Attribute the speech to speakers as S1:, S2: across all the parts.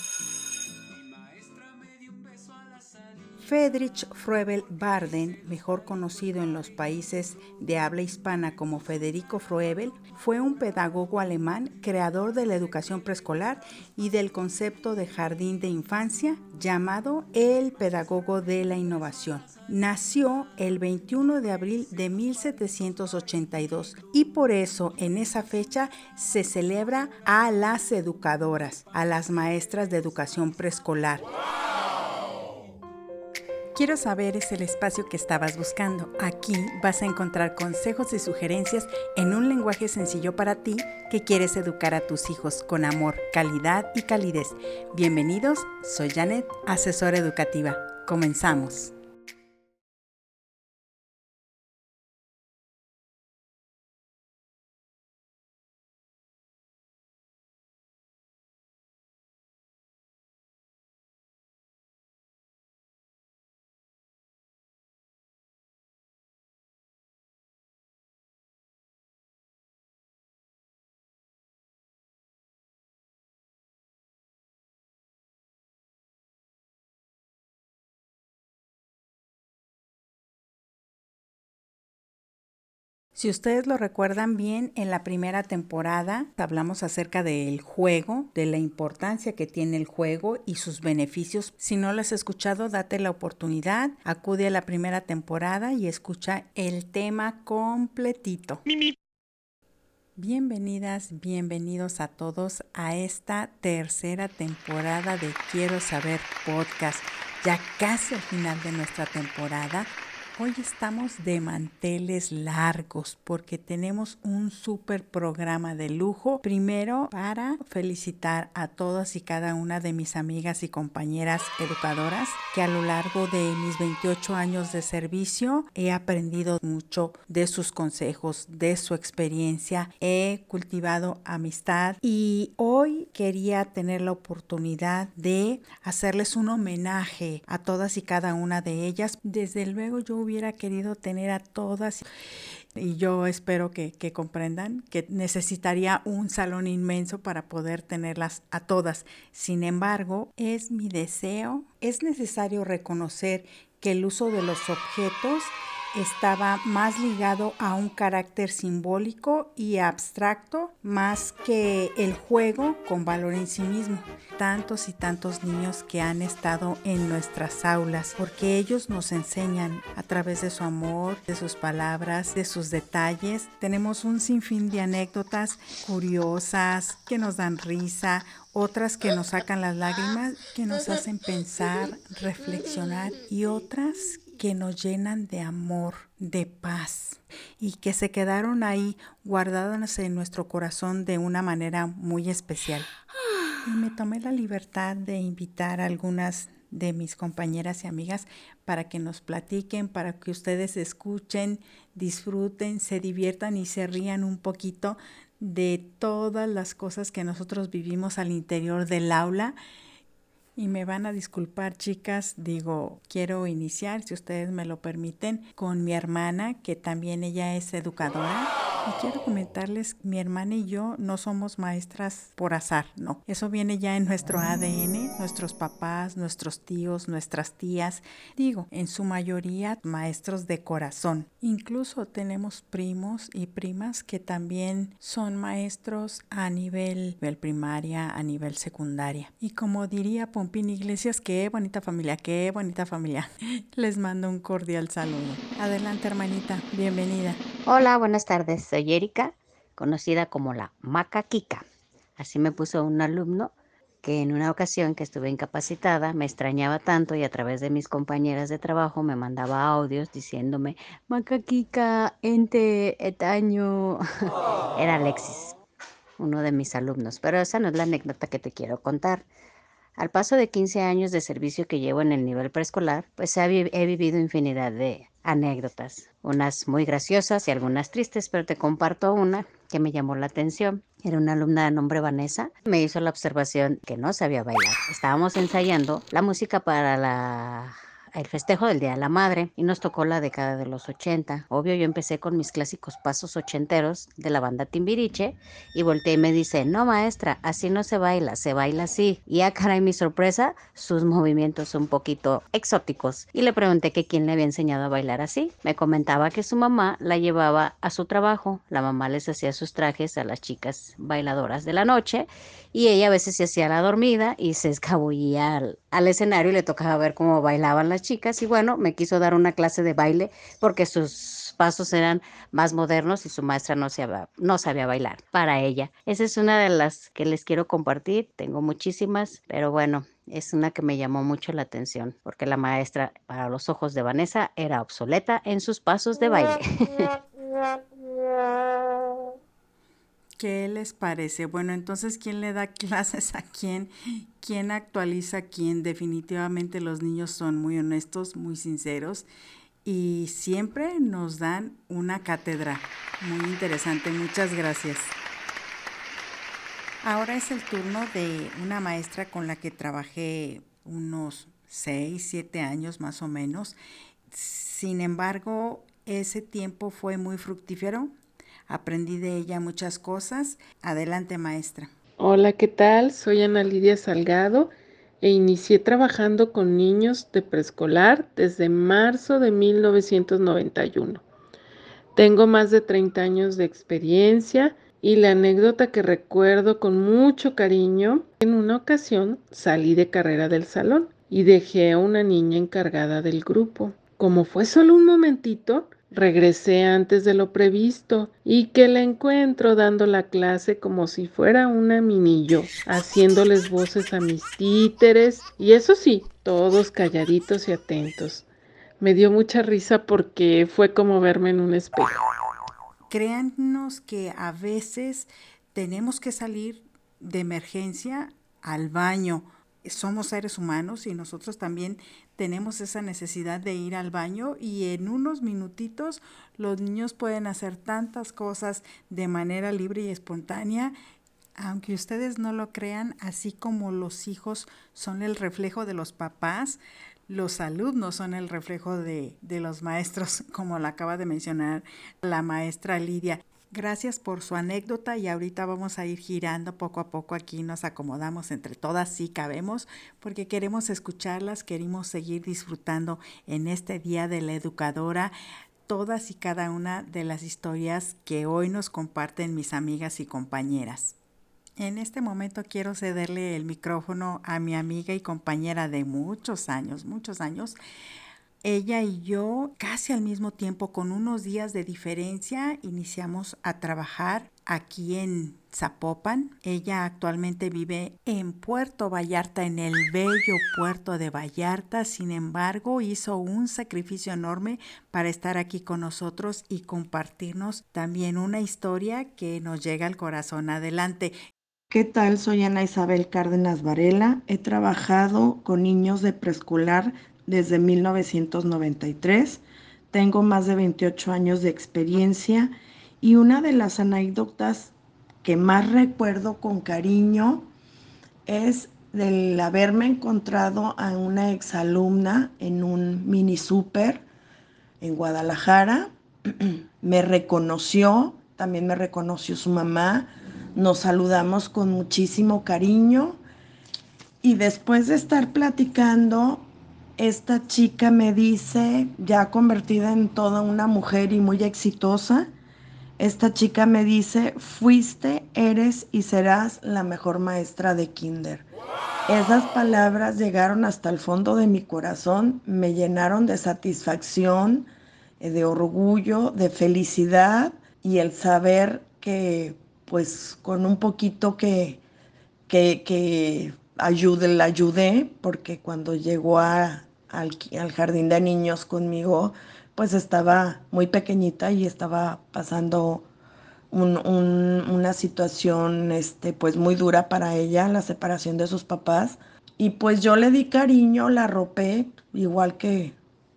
S1: Thank you. Friedrich Froebel Barden, mejor conocido en los países de habla hispana como Federico Froebel, fue un pedagogo alemán, creador de la educación preescolar y del concepto de jardín de infancia llamado el pedagogo de la innovación. Nació el 21 de abril de 1782 y por eso en esa fecha se celebra a las educadoras, a las maestras de educación preescolar. Quiero saber es el espacio que estabas buscando. Aquí vas a encontrar consejos y sugerencias en un lenguaje sencillo para ti que quieres educar a tus hijos con amor, calidad y calidez. Bienvenidos, soy Janet, asesora educativa. Comenzamos. Si ustedes lo recuerdan bien, en la primera temporada hablamos acerca del juego, de la importancia que tiene el juego y sus beneficios. Si no lo has escuchado, date la oportunidad, acude a la primera temporada y escucha el tema completito. Bienvenidas, bienvenidos a todos a esta tercera temporada de Quiero Saber Podcast. Ya casi al final de nuestra temporada, Hoy estamos de manteles largos porque tenemos un súper programa de lujo. Primero, para felicitar a todas y cada una de mis amigas y compañeras educadoras que a lo largo de mis 28 años de servicio he aprendido mucho de sus consejos, de su experiencia. He cultivado amistad y hoy quería tener la oportunidad de hacerles un homenaje a todas y cada una de ellas. Desde luego yo hubiera querido tener a todas y yo espero que, comprendan que necesitaría un salón inmenso para poder tenerlas a todas. Sin embargo, es mi deseo, es necesario reconocer que el uso de los objetos estaba más ligado a un carácter simbólico y abstracto más que el juego con valor en sí mismo. Tantos y tantos niños que han estado en nuestras aulas porque ellos nos enseñan a través de su amor, de sus palabras, de sus detalles. Tenemos un sinfín de anécdotas curiosas que nos dan risa, otras que nos sacan las lágrimas, que nos hacen pensar, reflexionar y otras que nos llenan de amor, de paz y que se quedaron ahí guardadas en nuestro corazón de una manera muy especial. Y me tomé la libertad de invitar a algunas de mis compañeras y amigas para que nos platiquen, para que ustedes escuchen, disfruten, se diviertan y se rían un poquito de todas las cosas que nosotros vivimos al interior del aula y me van a disculpar, chicas, digo, quiero iniciar, si ustedes me lo permiten, con mi hermana, que también ella es educadora. Y quiero comentarles, mi hermana y yo no somos maestras por azar, no. Eso viene ya en nuestro ADN, nuestros papás, nuestros tíos, nuestras tías, digo, en su mayoría maestros de corazón. Incluso tenemos primos y primas que también son maestros a nivel, nivel primaria, a nivel secundaria. Y como diría Pompín Iglesias, qué bonita familia, qué bonita familia. Les mando un cordial saludo. Adelante, hermanita, bienvenida.
S2: Hola, buenas tardes. Soy Erika, conocida como la Macaquica. Así me puso un alumno que en una ocasión que estuve incapacitada me extrañaba tanto y a través de mis compañeras de trabajo me mandaba audios diciéndome Macaquica, ente, etaño. Era Alexis, uno de mis alumnos, pero esa no es la anécdota que te quiero contar. Al paso de 15 años de servicio que llevo en el nivel preescolar, pues he, vivido infinidad de anécdotas, unas muy graciosas y algunas tristes, pero te comparto una que me llamó la atención. Era una alumna de nombre Vanessa. Me hizo la observación que no sabía bailar. Estábamos ensayando la música para la el festejo del Día de la Madre y nos tocó la década de los 80. Obvio, yo empecé con mis clásicos pasos ochenteros de la banda Timbiriche y volteé y me dice, no maestra, así no se baila, se baila así. Y a cara y mi sorpresa, sus movimientos un poquito exóticos. Y le pregunté que quién le había enseñado a bailar así. Me comentaba que su mamá la llevaba a su trabajo. La mamá les hacía sus trajes a las chicas bailadoras de la noche y ella a veces se hacía la dormida y se escabullía al, al escenario y le tocaba ver cómo bailaban las chicas y bueno, me quiso dar una clase de baile porque sus pasos eran más modernos y su maestra no sabía, no sabía bailar para ella. Esa es una de las que les quiero compartir, tengo muchísimas, pero bueno, es una que me llamó mucho la atención porque la maestra para los ojos de Vanessa era obsoleta en sus pasos de baile.
S1: ¿Qué les parece? Bueno, entonces, ¿quién le da clases a quién? ¿Quién actualiza a quién? Definitivamente los niños son muy honestos, muy sinceros y siempre nos dan una cátedra. Muy interesante, muchas gracias. Ahora es el turno de una maestra con la que trabajé unos 6, 7 años más o menos. Sin embargo, ese tiempo fue muy fructífero Aprendí de ella muchas cosas. Adelante, maestra.
S3: Hola, ¿qué tal? Soy Ana Lidia Salgado e inicié trabajando con niños de preescolar desde marzo de 1991. Tengo más de 30 años de experiencia y la anécdota que recuerdo con mucho cariño, en una ocasión salí de carrera del salón y dejé a una niña encargada del grupo. Como fue solo un momentito, Regresé antes de lo previsto y que la encuentro dando la clase como si fuera una minillo, haciéndoles voces a mis títeres y eso sí, todos calladitos y atentos. Me dio mucha risa porque fue como verme en un espejo.
S1: Créanos que a veces tenemos que salir de emergencia al baño. Somos seres humanos y nosotros también tenemos esa necesidad de ir al baño y en unos minutitos los niños pueden hacer tantas cosas de manera libre y espontánea aunque ustedes no lo crean, así como los hijos son el reflejo de los papás, los alumnos son el reflejo de, de, los maestros, como lo acaba de mencionar la maestra Lidia. Gracias por su anécdota y ahorita vamos a ir girando poco a poco aquí, nos acomodamos entre todas si cabemos, porque queremos escucharlas, queremos seguir disfrutando en este Día de la Educadora todas y cada una de las historias que hoy nos comparten mis amigas y compañeras. En este momento quiero cederle el micrófono a mi amiga y compañera de muchos años, muchos años, ella y yo, casi al mismo tiempo, con unos días de diferencia, iniciamos a trabajar aquí en Zapopan. Ella actualmente vive en Puerto Vallarta, en el bello puerto de Vallarta. Sin embargo, hizo un sacrificio enorme para estar aquí con nosotros y compartirnos también una historia que nos llega al corazón. Adelante.
S4: ¿Qué tal? Soy Ana Isabel Cárdenas Varela. He trabajado con niños de preescolar desde 1993. Tengo más de 28 años de experiencia y una de las anécdotas que más recuerdo con cariño es del haberme encontrado a una exalumna en un mini super en Guadalajara. me reconoció, también me reconoció su mamá. Nos saludamos con muchísimo cariño y después de estar platicando esta chica me dice, ya convertida en toda una mujer y muy exitosa, esta chica me dice, fuiste, eres y serás la mejor maestra de kinder. Esas palabras llegaron hasta el fondo de mi corazón, me llenaron de satisfacción, eh, de orgullo, de felicidad y el saber que pues con un poquito que, que, que ayude, la ayudé, porque cuando llegó a, al, jardín de niños conmigo, pues estaba muy pequeñita y estaba pasando una situación este, pues muy dura para ella, la separación de sus papás. Y pues yo le di cariño, la arropé, igual que,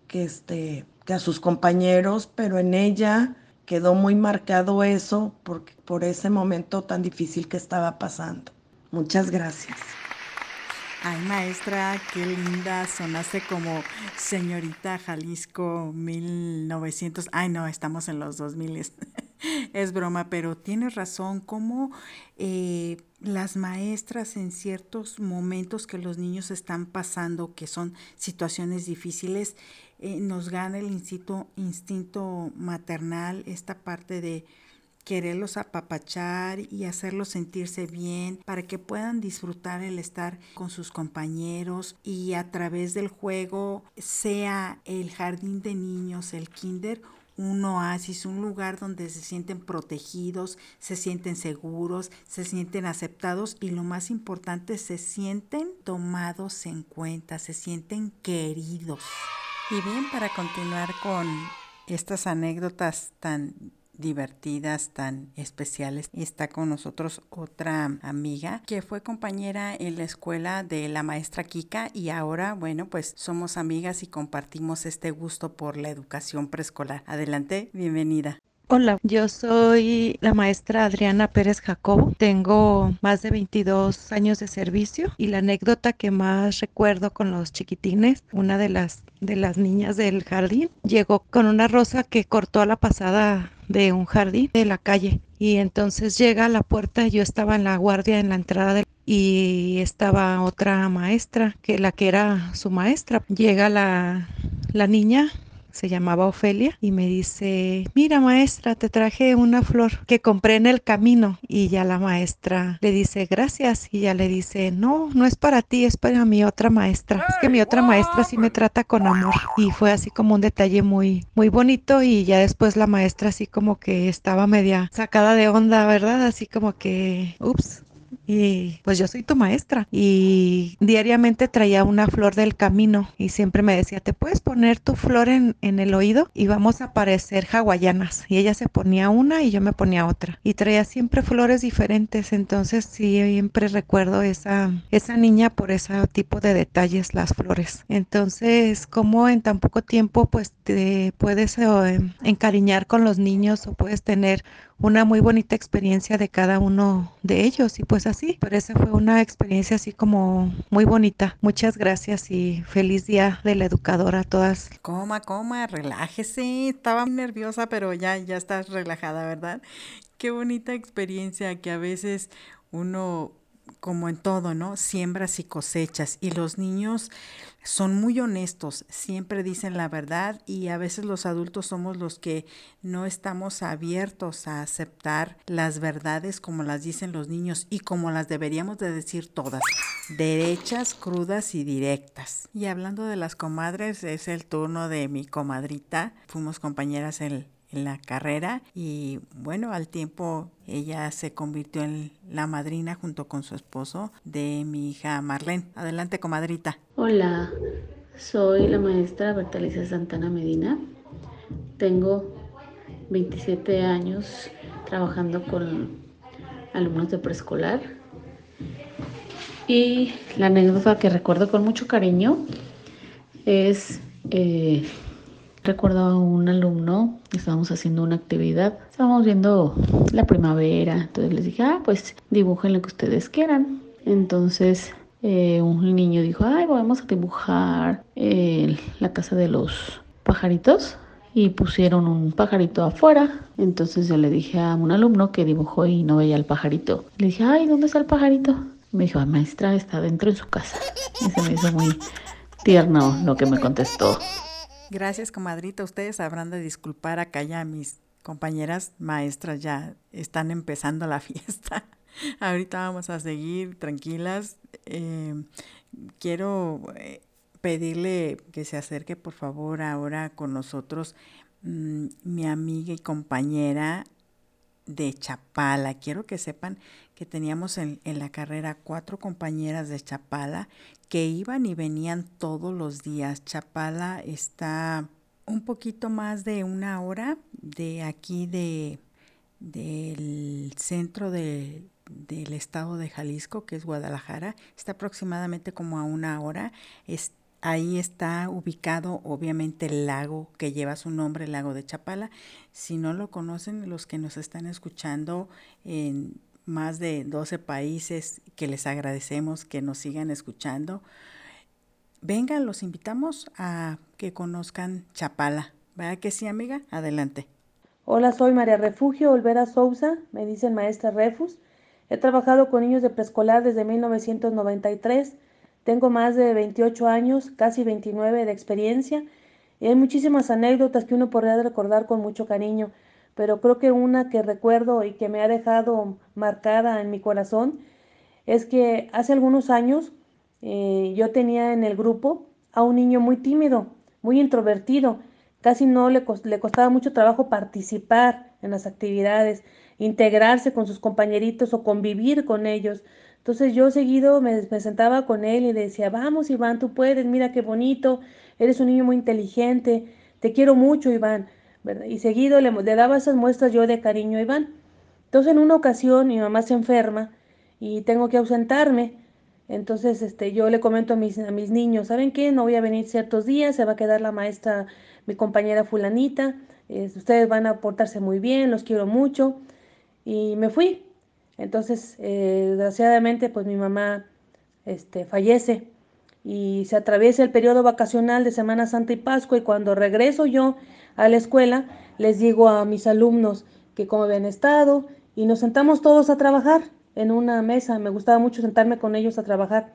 S4: que, este, que a sus compañeros, pero en ella quedó muy marcado eso por, por ese momento tan difícil que estaba pasando. Muchas gracias.
S1: Ay, maestra, qué linda. Sonaste como señorita Jalisco 1900. Ay, no, estamos en los 2000. es broma, pero tienes razón. Cómo eh, las maestras en ciertos momentos que los niños están pasando, que son situaciones difíciles, eh, nos gana el instinto, instinto maternal, esta parte de quererlos apapachar y hacerlos sentirse bien para que puedan disfrutar el estar con sus compañeros y a través del juego sea el jardín de niños, el kinder, un oasis, un lugar donde se sienten protegidos, se sienten seguros, se sienten aceptados y lo más importante, se sienten tomados en cuenta, se sienten queridos. Y bien, para continuar con estas anécdotas tan divertidas, tan especiales. Está con nosotros otra amiga que fue compañera en la escuela de la maestra Kika y ahora, bueno, pues somos amigas y compartimos este gusto por la educación preescolar. Adelante, bienvenida.
S5: Hola, yo soy la maestra Adriana Pérez Jacobo. Tengo más de 22 años de servicio y la anécdota que más recuerdo con los chiquitines, una de las de las niñas del jardín llegó con una rosa que cortó a la pasada de un jardín de la calle y entonces llega a la puerta, yo estaba en la guardia en la entrada y estaba otra maestra, que la que era su maestra. Llega la, la niña se llamaba Ofelia, y me dice, mira maestra, te traje una flor que compré en el camino. Y ya la maestra le dice, gracias. Y ya le dice, no, no es para ti, es para mi otra maestra. Es que mi otra maestra sí me trata con amor. Y fue así como un detalle muy, muy bonito. Y ya después la maestra así como que estaba media sacada de onda, ¿verdad? Así como que, ups, y pues yo soy tu maestra y diariamente traía una flor del camino y siempre me decía, ¿te puedes poner tu flor en, en el oído? Y vamos a parecer hawaianas. Y ella se ponía una y yo me ponía otra. Y traía siempre flores diferentes. Entonces siempre recuerdo esa, esa niña por ese tipo de detalles, las flores. Entonces, como en tan poco tiempo pues te puedes eh, encariñar con los niños o puedes tener una muy bonita experiencia de cada uno de ellos y pues así, pero esa fue una experiencia así como muy bonita. Muchas gracias y feliz día de la educadora a todas.
S1: Coma, coma, relájese. Estaba nerviosa, pero ya ya estás relajada, ¿verdad? Qué bonita experiencia que a veces uno como en todo, ¿no? Siembras y cosechas. Y los niños son muy honestos, siempre dicen la verdad y a veces los adultos somos los que no estamos abiertos a aceptar las verdades como las dicen los niños y como las deberíamos de decir todas, derechas, crudas y directas. Y hablando de las comadres, es el turno de mi comadrita. Fuimos compañeras en en la carrera y bueno, al tiempo ella se convirtió en la madrina junto con su esposo de mi hija Marlene. Adelante, comadrita.
S6: Hola, soy la maestra Bertalicia Santana Medina. Tengo 27 años trabajando con alumnos de preescolar y la anécdota que recuerdo con mucho cariño es eh, Recuerdo a un alumno, estábamos haciendo una actividad, estábamos viendo la primavera, entonces les dije, ah, pues dibujen lo que ustedes quieran. Entonces eh, un niño dijo, ay, vamos a dibujar eh, la casa de los pajaritos y pusieron un pajarito afuera. Entonces yo le dije a un alumno que dibujó y no veía el pajarito. Le dije, ay, ¿dónde está el pajarito? Me dijo, maestra, está dentro en su casa. Y se me hizo muy tierno lo que me contestó.
S1: Gracias, comadrita. Ustedes habrán de disculpar acá ya mis compañeras maestras ya están empezando la fiesta. Ahorita vamos a seguir tranquilas. Em, quiero eh, pedirle que se acerque por favor ahora con nosotros mm, mi amiga y compañera de Chapala. Quiero que sepan que teníamos en, en, la carrera cuatro compañeras de Chapala que iban y venían todos los días. Chapala está un poquito más de una hora de aquí de del centro del estado de Jalisco, que es Guadalajara. Está aproximadamente como a una hora. Ahí está ubicado obviamente el lago que lleva su nombre, el lago de Chapala. Si no lo conocen, los que nos están escuchando en más de 12 países que les agradecemos que nos sigan escuchando. Vengan, los invitamos a que conozcan Chapala. ¿Verdad que sí, amiga? Adelante.
S7: Hola, soy María Refugio Olvera Sousa, me dicen maestra Refus. He trabajado con niños de preescolar desde 1993. Tengo más de 28 años, casi 29 de experiencia. Y hay muchísimas anécdotas que uno podría recordar con mucho cariño pero creo que una que recuerdo y que me ha dejado marcada en mi corazón es que hace algunos años eh, yo tenía en el grupo a un niño muy tímido, muy introvertido, casi no le, le costaba mucho trabajo participar en las actividades, integrarse con sus compañeritos o convivir con ellos. Entonces yo seguido me, me, sentaba con él y decía, vamos Iván, tú puedes, mira qué bonito, eres un niño muy inteligente, te quiero mucho Iván. Y seguido le, daba esas muestras yo de cariño a Iván. Entonces en una ocasión mi mamá se enferma y tengo que ausentarme. Entonces este, yo le comento a mis, a mis niños, ¿saben qué? No voy a venir ciertos días, se va a quedar la maestra, mi compañera fulanita, ustedes van a portarse muy bien, los quiero mucho. Y me fui. Entonces, eh, desgraciadamente, pues mi mamá este, fallece y se atraviesa el periodo vacacional de Semana Santa y Pascua y cuando regreso yo a la escuela, les digo a mis alumnos que cómo habían estado y nos sentamos todos a trabajar en una mesa. Me gustaba mucho sentarme con ellos a trabajar.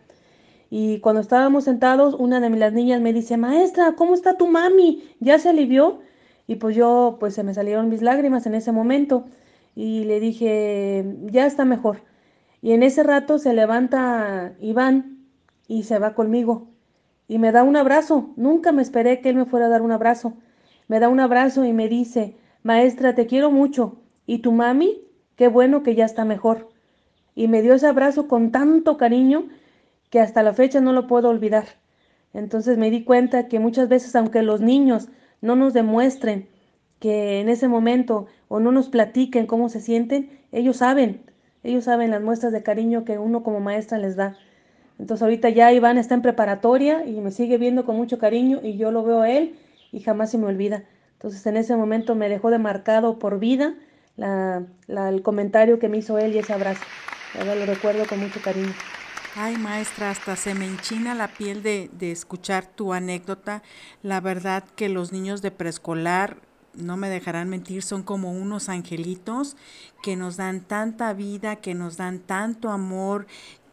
S7: Y cuando estábamos sentados, una de las niñas me dice, maestra, ¿cómo está tu mami? ¿Ya se alivió? Y pues yo, pues se me salieron mis lágrimas en ese momento y le dije, ya está mejor. Y en ese rato se levanta Iván y se va conmigo y me da un abrazo. Nunca me esperé que él me fuera a dar un abrazo me da un abrazo y me dice, maestra, te quiero mucho. ¿Y tu mami? Qué bueno que ya está mejor. Y me dio ese abrazo con tanto cariño que hasta la fecha no lo puedo olvidar. Entonces me di cuenta que muchas veces, aunque los niños no nos demuestren que en ese momento o no nos platiquen cómo se sienten, ellos saben, ellos saben las muestras de cariño que uno como maestra les da. Entonces ahorita ya Iván está en preparatoria y me sigue viendo con mucho cariño y yo lo veo a él y jamás se me olvida. Entonces en ese momento me dejó de marcado por vida la, el comentario que me hizo él y ese abrazo. Ahora lo recuerdo con mucho cariño.
S1: Ay, maestra, hasta se me enchina la piel de, de escuchar tu anécdota. La verdad que los niños de preescolar, no me dejarán mentir, son como unos angelitos que nos dan tanta vida, que nos dan tanto amor,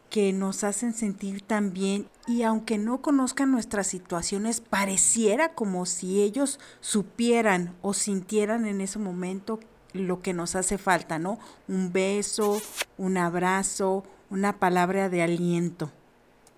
S1: que nos hacen sentir tan bien y aunque no conozcan nuestras situaciones, pareciera como si ellos supieran o sintieran en ese momento lo que nos hace falta, ¿no? Un beso, un abrazo, una palabra de aliento.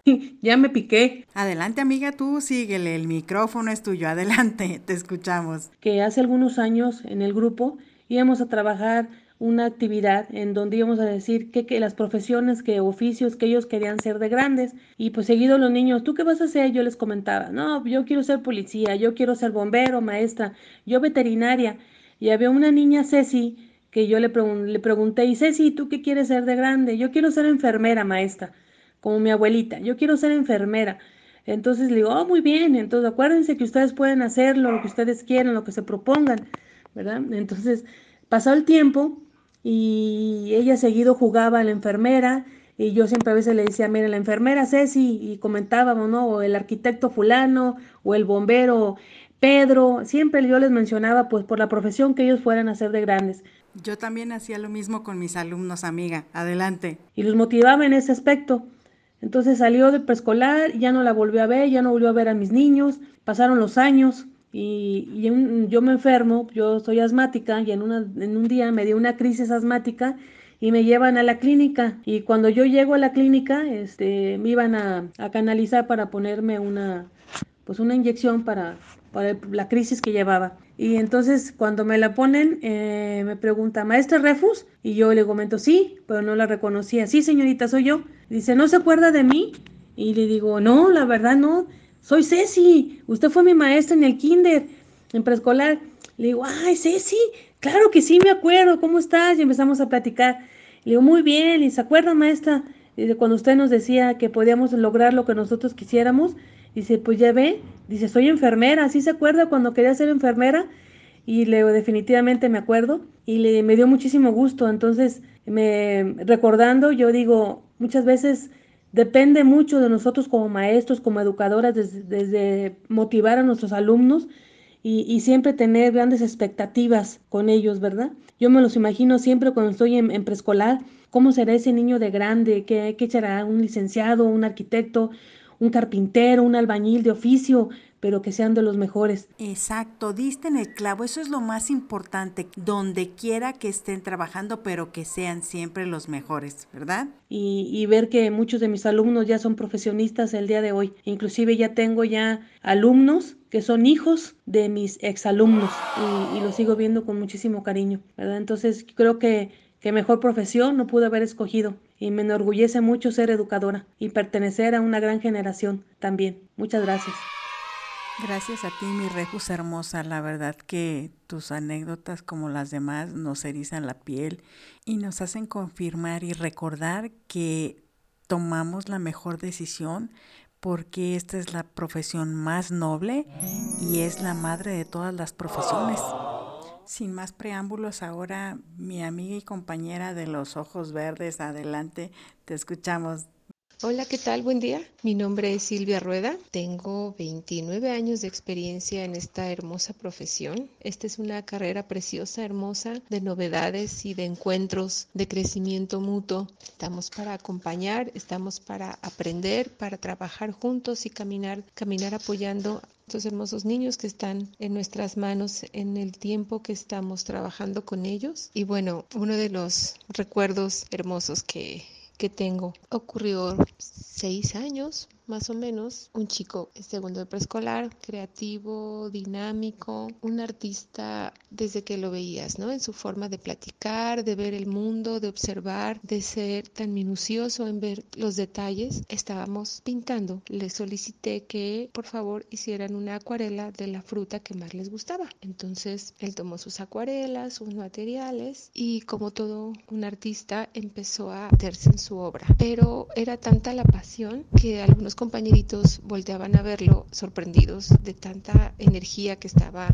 S7: Ya me piqué.
S1: Adelante, amiga, tú síguele, el micrófono es tuyo, adelante, te escuchamos.
S7: Que hace algunos años en el grupo íbamos a trabajar una actividad en donde íbamos a decir que, que, las profesiones, que oficios que ellos querían ser de grandes. Y pues seguido los niños, ¿tú qué vas a hacer? Yo les comentaba, no, yo quiero ser policía, yo quiero ser bombero, maestra, yo veterinaria. Y había una niña, Ceci, que yo le, le pregunté, y Ceci, ¿tú qué quieres ser de grande? Yo quiero ser enfermera, maestra, como mi abuelita, yo quiero ser enfermera. Entonces le digo, oh, muy bien, entonces acuérdense que ustedes pueden hacerlo, lo que ustedes quieran, lo que se propongan, ¿verdad? Entonces, pasó el tiempo y ella seguido jugaba a la enfermera y yo siempre a veces le decía, mire, la enfermera Ceci y comentábamos, ¿no? O el arquitecto fulano o el bombero Pedro, siempre yo les mencionaba pues por la profesión que ellos fueran a ser de grandes.
S1: Yo también hacía lo mismo con mis alumnos, amiga. Adelante.
S7: Y los motivaba en ese aspecto. Entonces salió de preescolar, ya no la volvió a ver, ya no volvió a ver a mis niños, pasaron los años y, yo me enfermo, yo soy asmática y en, una, en un día me dio una crisis asmática y me llevan a la clínica. Y cuando yo llego a la clínica este, me iban a, canalizar para ponerme una, pues una inyección para, la crisis que llevaba. Y entonces cuando me la ponen eh, me pregunta, ¿maestra Refus? Y yo le comento, sí, pero no la reconocía. Sí, señorita, soy yo. Dice, ¿no se acuerda de mí? Y le digo, no, la verdad no. Soy Ceci, usted fue mi maestra en el kinder, en preescolar. Le digo, ay, Ceci, claro que sí, me acuerdo, ¿cómo estás? Y empezamos a platicar. Le digo, muy bien, ¿y se acuerda, maestra? de cuando usted nos decía que podíamos lograr lo que nosotros quisiéramos. Dice, pues ya ve, dice, soy enfermera, ¿sí se acuerda cuando quería ser enfermera? Y le definitivamente me acuerdo. Y le, me dio muchísimo gusto. Entonces, me, recordando, yo digo, muchas veces depende mucho de nosotros como maestros, como educadoras, desde, motivar a nuestros alumnos y, siempre tener grandes expectativas con ellos, ¿verdad? Yo me los imagino siempre cuando estoy en, preescolar, cómo será ese niño de grande, qué, qué será un licenciado, un arquitecto, un carpintero, un albañil de oficio, pero que sean de los mejores.
S1: Exacto, diste en el clavo, eso es lo más importante, donde quiera que estén trabajando, pero que sean siempre los mejores, ¿verdad?
S7: Y, y, ver que muchos de mis alumnos ya son profesionistas el día de hoy, inclusive ya tengo ya alumnos que son hijos de mis exalumnos y, y los sigo viendo con muchísimo cariño, ¿verdad? Entonces creo que, mejor profesión no pude haber escogido y me enorgullece mucho ser educadora y pertenecer a una gran generación también. Muchas gracias.
S1: Gracias a ti, mi Refus hermosa. La verdad que tus anécdotas, como las demás, nos erizan la piel y nos hacen confirmar y recordar que tomamos la mejor decisión porque esta es la profesión más noble y es la madre de todas las profesiones. Sin más preámbulos, ahora mi amiga y compañera de los ojos verdes, adelante, te escuchamos.
S8: Hola, ¿qué tal? Buen día. Mi nombre es Silvia Rueda. Tengo 29 años de experiencia en esta hermosa profesión. Esta es una carrera preciosa, hermosa, de novedades y de encuentros, de crecimiento mutuo. Estamos para acompañar, estamos para aprender, para trabajar juntos y caminar, caminar apoyando estos hermosos niños que están en nuestras manos en el tiempo que estamos trabajando con ellos. Y bueno, uno de los recuerdos hermosos que que tengo. Ocurrió seis años más o menos, un chico segundo de preescolar, creativo, dinámico, un artista desde que lo veías, ¿no? En su forma de platicar, de ver el mundo, de observar, de ser tan minucioso en ver los detalles. Estábamos pintando. Le solicité que por favor hicieran una acuarela de la fruta que más les gustaba. Entonces él tomó sus acuarelas, sus materiales y como todo un artista empezó a meterse en su obra. Pero era tanta la pasión que algunos compañeritos volteaban a verlo sorprendidos de tanta energía que estaba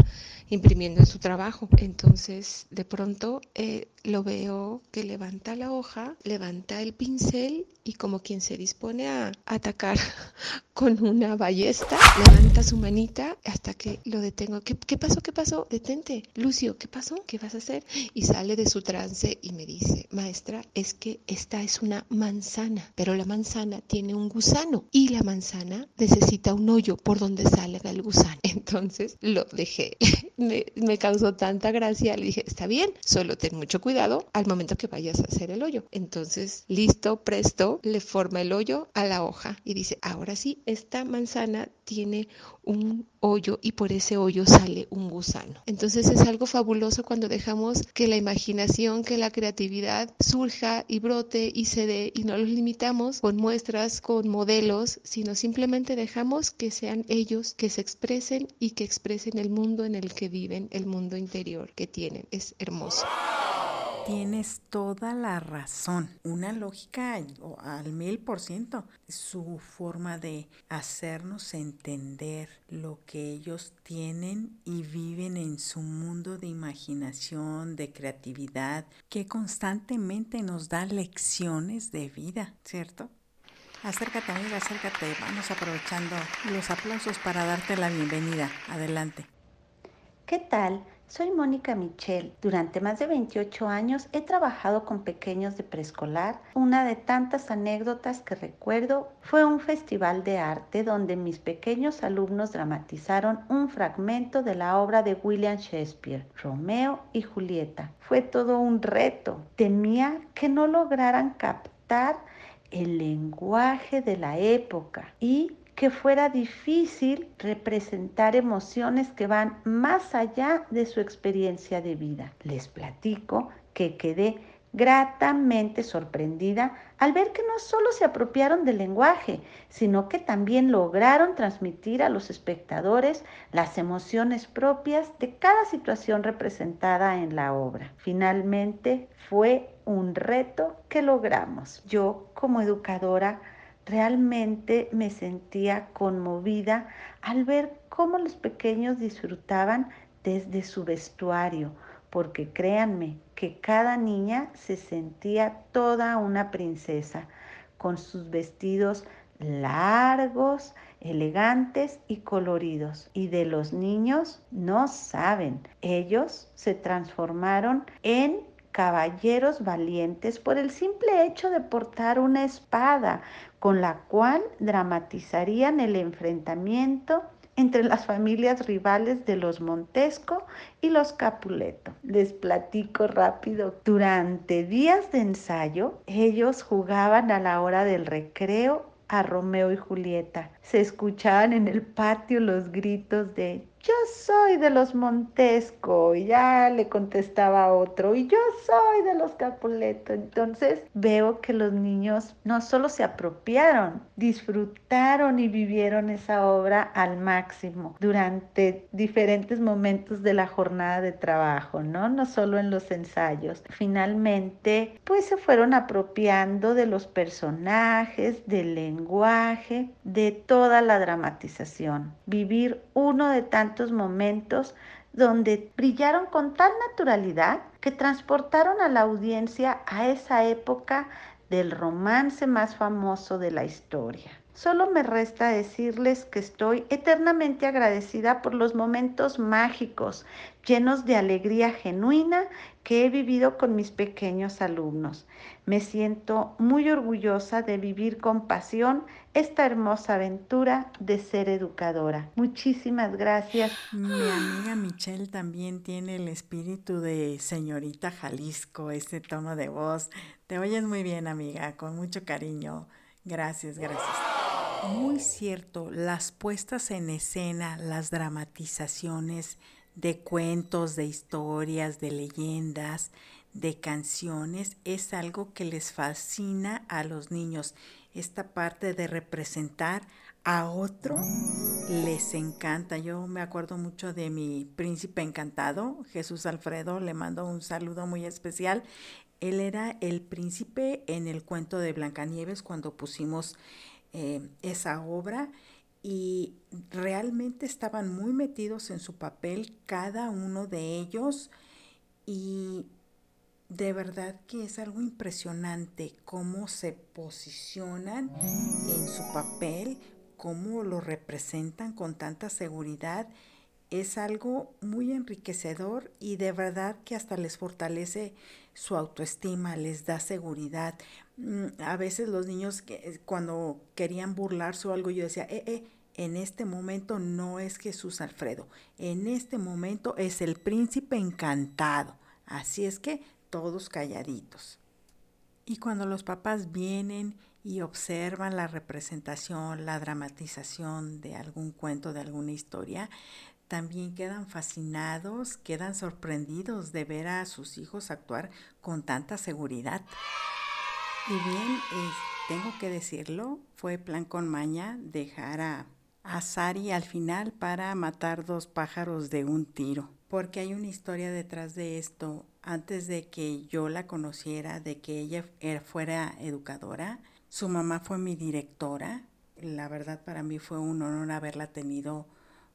S8: imprimiendo en su trabajo. Entonces, de pronto eh, lo veo que levanta la hoja, levanta el pincel y como quien se dispone a atacar con una ballesta, levanta su manita hasta que lo detengo. ¿Qué, ¿Qué, pasó? ¿Qué pasó? Detente. Lucio, ¿qué pasó? ¿Qué vas a hacer? Y sale de su trance y me dice, maestra, es que esta es una manzana, pero la manzana tiene un gusano y la manzana necesita un hoyo por donde salga el gusano. Entonces lo dejé. me, me causó tanta gracia. Le dije, está bien, solo ten mucho cuidado al momento que vayas a hacer el hoyo. Entonces, listo, presto, le forma el hoyo a la hoja y dice, ahora sí, esta manzana tiene un hoyo y por ese hoyo sale un gusano. Entonces es algo fabuloso cuando dejamos que la imaginación, que la creatividad surja y brote y se dé y no los limitamos con muestras, con modelos, sino simplemente dejamos que sean ellos que se expresen y que expresen el mundo en el que viven, el mundo interior que tienen. Es hermoso.
S1: Tienes toda la razón, una lógica al mil por ciento. Su forma de hacernos entender lo que ellos tienen y viven en su mundo de imaginación, de creatividad, que constantemente nos da lecciones de vida, ¿cierto? Acércate, amiga, acércate. Vamos aprovechando los aplausos para darte la bienvenida. Adelante.
S9: ¿Qué tal? Soy Mónica Michel. Durante más de 28 años he trabajado con pequeños de preescolar. Una de tantas anécdotas que recuerdo fue un festival de arte donde mis pequeños alumnos dramatizaron un fragmento de la obra de William Shakespeare, Romeo y Julieta. Fue todo un reto. Temía que no lograran captar el lenguaje de la época y que fuera difícil representar emociones que van más allá de su experiencia de vida. Les platico que quedé gratamente sorprendida al ver que no solo se apropiaron del lenguaje, sino que también lograron transmitir a los espectadores las emociones propias de cada situación representada en la obra. Finalmente fue un reto que logramos. Yo como educadora Realmente me sentía conmovida al ver cómo los pequeños disfrutaban desde su vestuario, porque créanme que cada niña se sentía toda una princesa, con sus vestidos largos, elegantes y coloridos. Y de los niños no saben, ellos se transformaron en caballeros valientes por el simple hecho de portar una espada con la cual dramatizarían el enfrentamiento entre las familias rivales de los Montesco y los Capuleto. Les platico rápido. Durante días de ensayo, ellos jugaban a la hora del recreo a Romeo y Julieta. Se escuchaban en el patio los gritos de yo soy de los Montesco, y ya le contestaba otro, y yo soy de los Capuleto. Entonces veo que los niños no solo se apropiaron, disfrutaron y vivieron esa obra al máximo durante diferentes momentos de la jornada de trabajo, ¿no? No solo en los ensayos. Finalmente, pues se fueron apropiando de los personajes, del lenguaje, de toda la dramatización. Vivir uno de tantos momentos donde brillaron con tal naturalidad que transportaron a la audiencia a esa época del romance más famoso de la historia. Solo me resta decirles que estoy eternamente agradecida por los momentos mágicos, llenos de alegría genuina que he vivido con mis pequeños alumnos. Me siento muy orgullosa de vivir con pasión esta hermosa aventura de ser educadora. Muchísimas gracias.
S1: Mi amiga Michelle también tiene el espíritu de señorita Jalisco, ese tono de voz. Te oyes muy bien, amiga, con mucho cariño. Gracias, gracias. Muy cierto, las puestas en escena, las dramatizaciones de cuentos, de historias, de leyendas, de canciones, es algo que les fascina a los niños. Esta parte de representar a otro les encanta. Yo me acuerdo mucho de mi príncipe encantado, Jesús Alfredo, le mando un saludo muy especial. Él era el príncipe en el cuento de Blancanieves cuando pusimos eh, esa obra y realmente estaban muy metidos en su papel cada uno de ellos y de verdad que es algo impresionante cómo se posicionan en su papel, cómo lo representan con tanta seguridad. Es algo muy enriquecedor y de verdad que hasta les fortalece su autoestima, les da seguridad. Mm, a veces los niños que, eh, cuando querían burlarse o algo, yo decía, eh, eh, en este momento no es Jesús Alfredo, en este momento es el príncipe encantado. Así es que todos calladitos. Y cuando los papás vienen y observan la representación, la dramatización de algún cuento, de alguna historia, también quedan fascinados, quedan sorprendidos de ver a sus hijos actuar con tanta seguridad. Y bien, tengo que decirlo, fue plan con maña dejar a, a Sari al final para matar dos pájaros de un tiro. Porque hay una historia detrás de esto. Antes de que yo la conociera, de que ella fuera educadora, su mamá fue mi directora. La verdad para mí fue un honor haberla tenido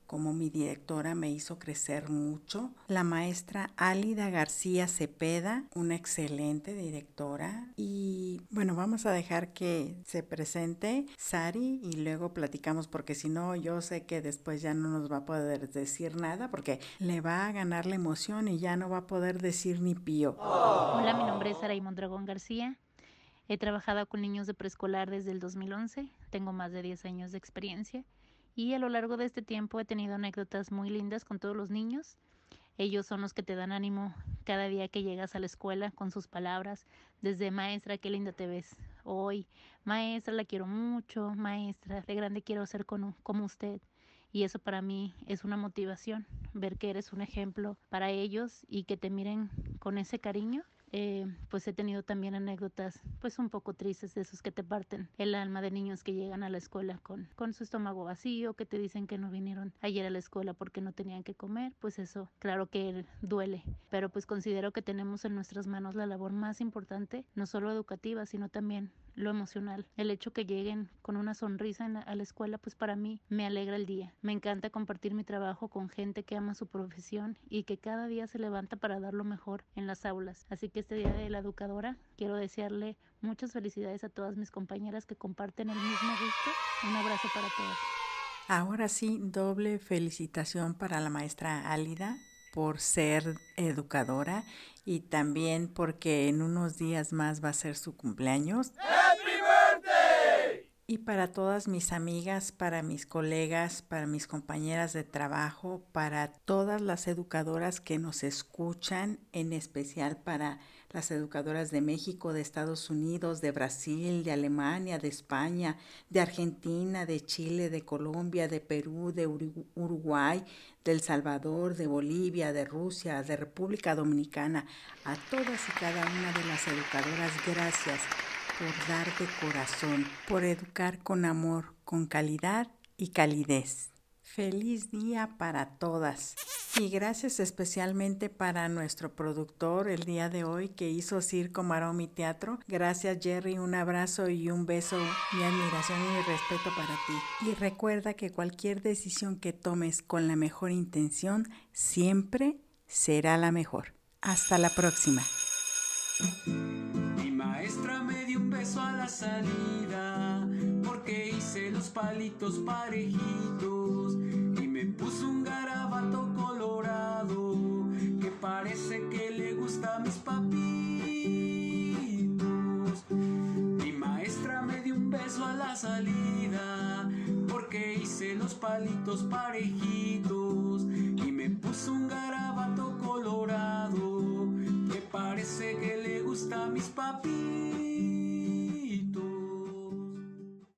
S1: como mi directora me hizo crecer mucho. La maestra Álida García Cepeda, una excelente directora. Y bueno, vamos a dejar que se presente Sari y luego platicamos porque si no, yo sé que después ya no nos va a poder decir nada porque le va a ganar la emoción y ya no va a poder decir ni pío.
S10: Hola, mi nombre es Saraí Mondragón García. He trabajado con niños de preescolar desde el 2011. Tengo más de 10 años de experiencia y a lo largo de este tiempo he tenido anécdotas muy lindas con todos los niños. Ellos son los que te dan ánimo cada día que llegas a la escuela con sus palabras, desde maestra, qué linda te ves hoy, maestra, la quiero mucho, maestra, de grande quiero ser como, como usted. Y eso para mí es una motivación, ver que eres un ejemplo para ellos y que te miren con ese cariño eh, pues he tenido también anécdotas pues un poco tristes de esos que te parten el alma de niños que llegan a la escuela con, con su estómago vacío, que te dicen que no vinieron ayer a la escuela porque no tenían que comer, pues eso claro que duele, pero pues considero que tenemos en nuestras manos la labor más importante, no solo educativa, sino también lo emocional. El hecho que lleguen con una sonrisa a la escuela, pues para mí me alegra el día. Me encanta compartir mi trabajo con gente que ama su profesión y que cada día se levanta para dar lo mejor en las aulas. Así que este día de la educadora quiero desearle muchas felicidades a todas mis compañeras que comparten el mismo gusto. Un abrazo para todas.
S1: Ahora sí, doble felicitación para la maestra Álida por ser educadora y también porque en unos días más va a ser su cumpleaños. Y para todas mis amigas, para mis colegas, para mis compañeras de trabajo, para todas las educadoras que nos escuchan, en especial para las educadoras de México, de Estados Unidos, de Brasil, de Alemania, de España, de Argentina, de Chile, de Colombia, de Perú, de Uruguay, de El Salvador, de Bolivia, de Rusia, de República Dominicana, a todas y cada una de las educadoras, gracias por dar de corazón, por educar con amor, con calidad y calidez. Feliz día para todas. Y gracias especialmente para nuestro productor el día de hoy que hizo Circo Maromi Teatro. Gracias Jerry, un abrazo y un beso, mi admiración y mi respeto para ti. Y recuerda que cualquier decisión que tomes con la mejor intención siempre será la mejor. Hasta la próxima.
S11: Mi maestra me dio un beso a la salida porque hice los palitos parejitos y me puso un garabato colorado que parece que le gusta a mis papitos. Mi maestra me dio un beso a la salida porque hice los palitos parejitos y me puso un garabato colorado que parece que le gusta a mis papitos.